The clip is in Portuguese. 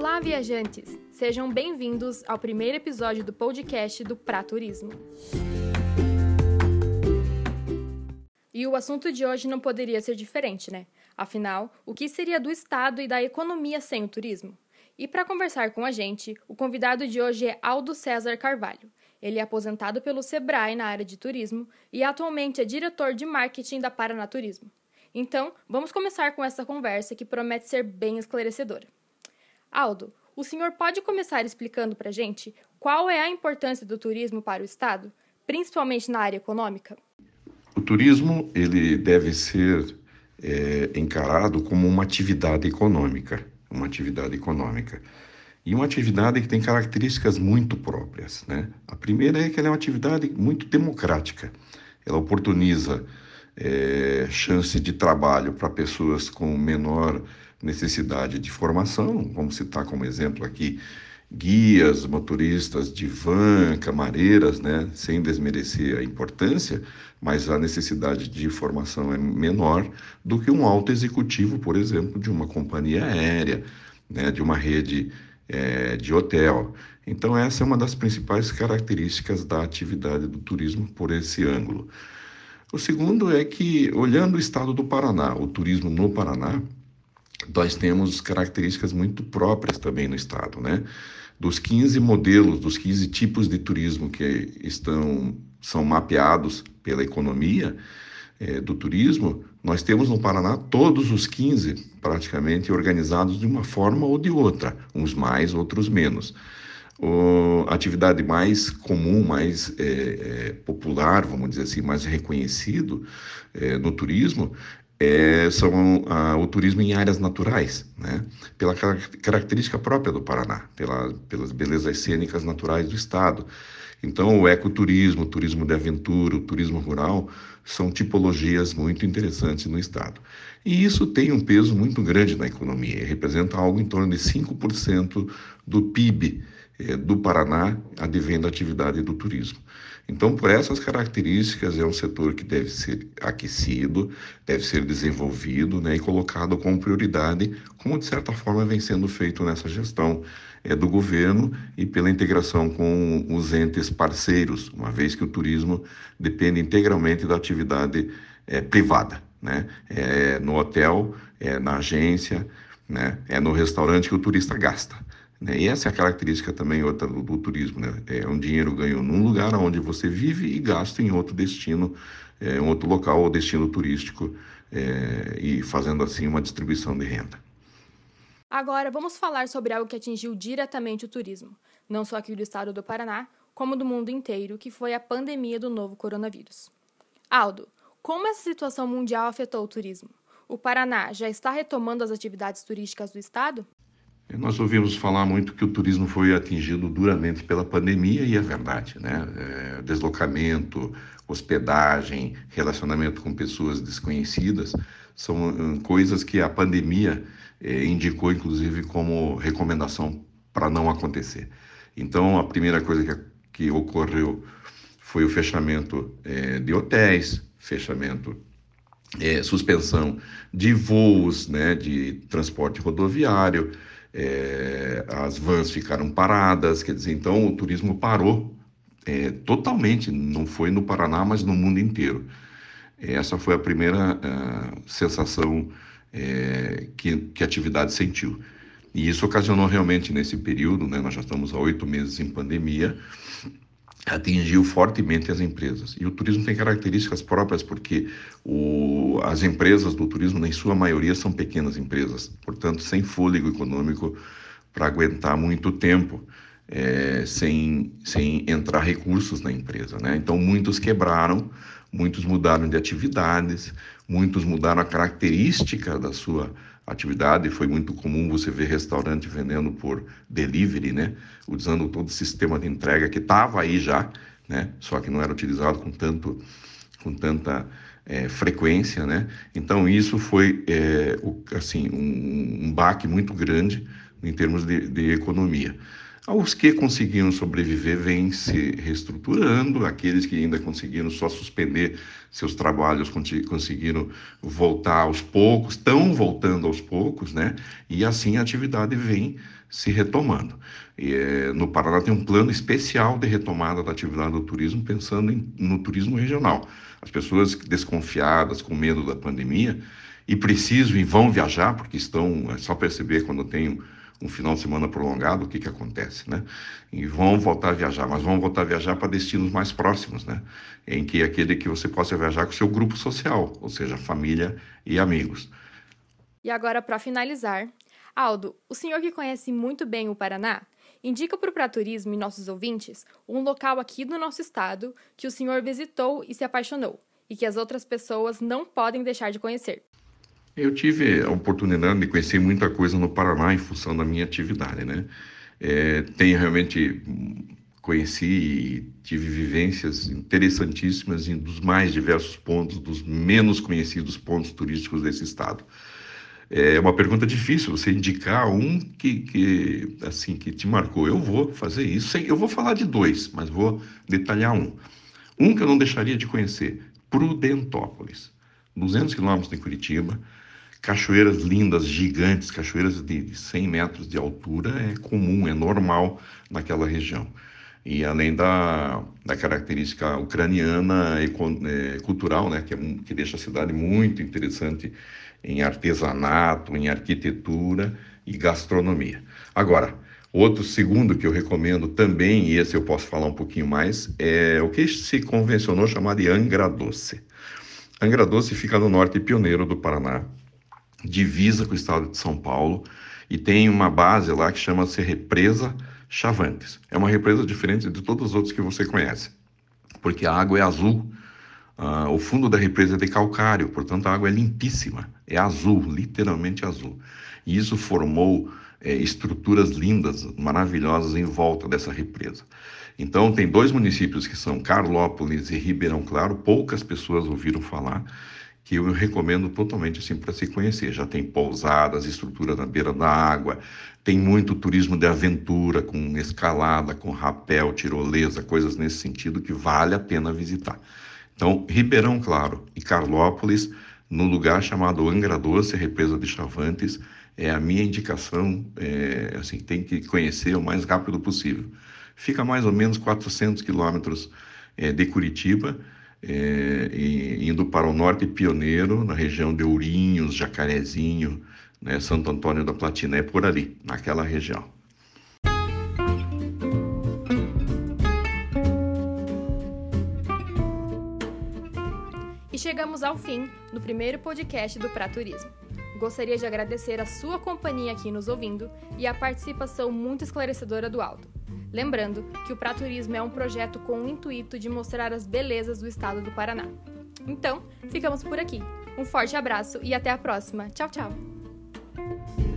Olá, viajantes! Sejam bem-vindos ao primeiro episódio do podcast do Pra Turismo. E o assunto de hoje não poderia ser diferente, né? Afinal, o que seria do Estado e da economia sem o turismo? E para conversar com a gente, o convidado de hoje é Aldo César Carvalho. Ele é aposentado pelo Sebrae na área de turismo e atualmente é diretor de marketing da Paraná Turismo. Então, vamos começar com essa conversa que promete ser bem esclarecedora. Aldo, o senhor pode começar explicando para a gente qual é a importância do turismo para o Estado, principalmente na área econômica? O turismo ele deve ser é, encarado como uma atividade econômica, uma atividade econômica e uma atividade que tem características muito próprias, né? A primeira é que ela é uma atividade muito democrática. Ela oportuniza é, chance de trabalho para pessoas com menor necessidade de formação, vamos citar como exemplo aqui guias, motoristas de van, camareiras, né, sem desmerecer a importância, mas a necessidade de formação é menor do que um alto executivo, por exemplo, de uma companhia aérea, né, de uma rede é, de hotel. Então essa é uma das principais características da atividade do turismo por esse ângulo. O segundo é que, olhando o estado do Paraná, o turismo no Paraná, nós temos características muito próprias também no estado, né? Dos 15 modelos, dos 15 tipos de turismo que estão são mapeados pela economia é, do turismo, nós temos no Paraná todos os 15 praticamente organizados de uma forma ou de outra, uns mais, outros menos. A atividade mais comum, mais é, é, popular, vamos dizer assim, mais reconhecido é, no turismo é, são a, o turismo em áreas naturais, né? pela característica própria do Paraná, pela, pelas belezas cênicas naturais do estado. Então, o ecoturismo, o turismo de aventura, o turismo rural são tipologias muito interessantes no estado. E isso tem um peso muito grande na economia, representa algo em torno de 5% do PIB eh, do Paraná advém da atividade do turismo. Então, por essas características, é um setor que deve ser aquecido, deve ser desenvolvido né, e colocado como prioridade, como de certa forma vem sendo feito nessa gestão é, do governo e pela integração com os entes parceiros, uma vez que o turismo depende integralmente da atividade é, privada. Né? É no hotel, é na agência, né? é no restaurante que o turista gasta. Né? E essa é a característica também outra do, do, turismo, né? É um dinheiro ganho num lugar onde você vive e gasta em outro destino, é, um outro local ou destino turístico, é, e fazendo assim uma distribuição de renda. Agora vamos falar sobre algo que atingiu diretamente o turismo, não só aqui do estado do Paraná, como do mundo inteiro, que foi a pandemia do novo coronavírus. Aldo, como essa situação mundial afetou o turismo? O Paraná já está retomando as atividades turísticas do estado? Nós ouvimos falar muito que o turismo foi atingido duramente pela pandemia e é verdade, né? É, deslocamento, hospedagem, relacionamento com pessoas desconhecidas são coisas que a pandemia é, indicou, inclusive, como recomendação para não acontecer. Então, a primeira coisa que, que ocorreu foi o fechamento é, de hotéis, fechamento é, suspensão de voos, né, de transporte rodoviário, é, as vans ficaram paradas, quer dizer, então o turismo parou é, totalmente, não foi no Paraná, mas no mundo inteiro. Essa foi a primeira uh, sensação é, que, que a atividade sentiu. E isso ocasionou realmente nesse período, né, nós já estamos há oito meses em pandemia, atingiu fortemente as empresas. E o turismo tem características próprias, porque o, as empresas do turismo, em sua maioria, são pequenas empresas, portanto, sem fôlego econômico para aguentar muito tempo. É, sem, sem entrar recursos na empresa. Né? Então, muitos quebraram, muitos mudaram de atividades, muitos mudaram a característica da sua atividade. Foi muito comum você ver restaurante vendendo por delivery, né? Usando todo o sistema de entrega que estava aí já, né? Só que não era utilizado com tanto, com tanta é, frequência, né? Então isso foi é, o, assim um, um, baque muito grande em termos de, de economia. Os que conseguiram sobreviver vêm se reestruturando, aqueles que ainda conseguiram só suspender seus trabalhos conseguiram voltar aos poucos, estão voltando aos poucos, né? E assim a atividade vem se retomando. E, é, no Paraná tem um plano especial de retomada da atividade do turismo, pensando em, no turismo regional. As pessoas desconfiadas, com medo da pandemia, e precisam e vão viajar, porque estão, é só perceber quando tem um, final de semana prolongado, o que, que acontece, né? E vão voltar a viajar, mas vão voltar a viajar para destinos mais próximos, né? Em que aquele que você possa viajar com o seu grupo social, ou seja, família e amigos. E agora, para finalizar, Aldo, o senhor que conhece muito bem o Paraná, indica para o Praturismo e nossos ouvintes um local aqui do nosso estado que o senhor visitou e se apaixonou, e que as outras pessoas não podem deixar de conhecer. Eu tive a oportunidade de conhecer muita coisa no Paraná em função da minha atividade, né? É, tenho realmente conheci e tive vivências interessantíssimas em dos mais diversos pontos, dos menos conhecidos pontos turísticos desse estado. É uma pergunta difícil você indicar um que, que assim que te marcou. Eu vou fazer isso. Eu vou falar de dois, mas vou detalhar um. Um que eu não deixaria de conhecer, Prudentópolis, 200 quilômetros de Curitiba, cachoeiras lindas, gigantes, cachoeiras de 100 metros de altura é comum, é normal naquela região. E além da, da característica ucraniana e é, cultural, né, que, é, que deixa a cidade muito interessante em artesanato, em arquitetura e gastronomia. Agora, outro segundo que eu recomendo também, e esse eu posso falar um pouquinho mais, é o que se convencionou chamar de Angra Doce. Angra Doce fica no norte pioneiro do Paraná, divisa com o estado de São Paulo, e tem uma base lá que chama-se Represa Chavantes. É uma represa diferente de todas as outras que você conhece, porque a água é azul, Uh, o fundo da represa é de calcário, portanto a água é limpíssima, é azul, literalmente azul. E isso formou é, estruturas lindas, maravilhosas em volta dessa represa. Então tem dois municípios que são Carlópolis e Ribeirão Claro, poucas pessoas ouviram falar, que eu recomendo totalmente assim para se conhecer. Já tem pousadas, estrutura na beira da água, tem muito turismo de aventura, com escalada, com rapel, tirolesa, coisas nesse sentido que vale a pena visitar. Então, Ribeirão Claro e Carlópolis, no lugar chamado Angra Doce, represa de Chavantes, é a minha indicação, é, assim, tem que conhecer o mais rápido possível. Fica mais ou menos 400 quilômetros é, de Curitiba, é, indo para o norte pioneiro, na região de Ourinhos, Jacarezinho, né, Santo Antônio da Platina, é por ali, naquela região. E chegamos ao fim do primeiro podcast do Praturismo. Gostaria de agradecer a sua companhia aqui nos ouvindo e a participação muito esclarecedora do Aldo. Lembrando que o Praturismo é um projeto com o intuito de mostrar as belezas do estado do Paraná. Então, ficamos por aqui. Um forte abraço e até a próxima. Tchau, tchau!